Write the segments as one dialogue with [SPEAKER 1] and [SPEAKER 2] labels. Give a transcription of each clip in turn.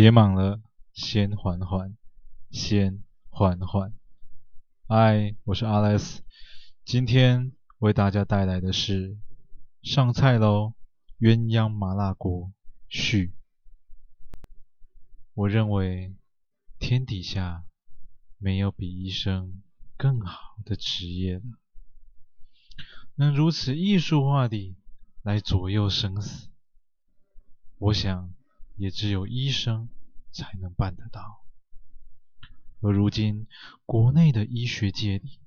[SPEAKER 1] 别忙了，先缓缓，先缓缓。嗨，我是 Alex，今天为大家带来的是上菜喽，鸳鸯麻辣锅续。我认为天底下没有比医生更好的职业了，能如此艺术化地来左右生死，我想也只有医生才能办得到。而如今，国内的医学界里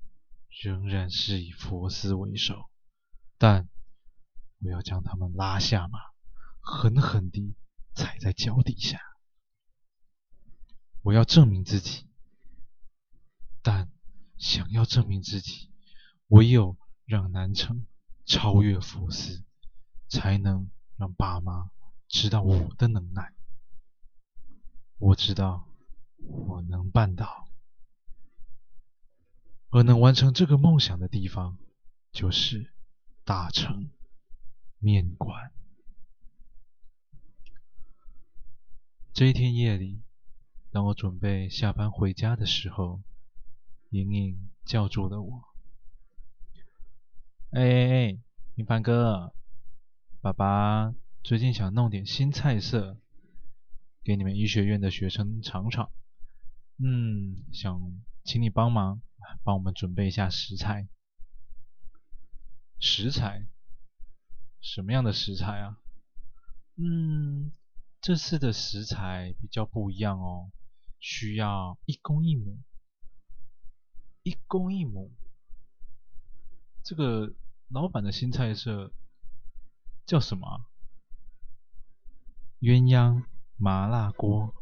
[SPEAKER 1] 仍然是以佛斯为首，但我要将他们拉下马，狠狠地踩在脚底下。我要证明自己，但想要证明自己，唯有让南城超越佛斯，才能让爸妈知道我的能耐。我知道。我能办到，而能完成这个梦想的地方，就是大成面馆。这一天夜里，当我准备下班回家的时候，莹莹叫住了我：“哎哎哎，平凡哥，爸爸最近想弄点新菜色，给你们医学院的学生尝尝。”嗯，想请你帮忙，帮我们准备一下食材。食材？什么样的食材啊？嗯，这次的食材比较不一样哦，需要一公一母。一公一母？这个老板的新菜色叫什么？鸳鸯麻辣锅。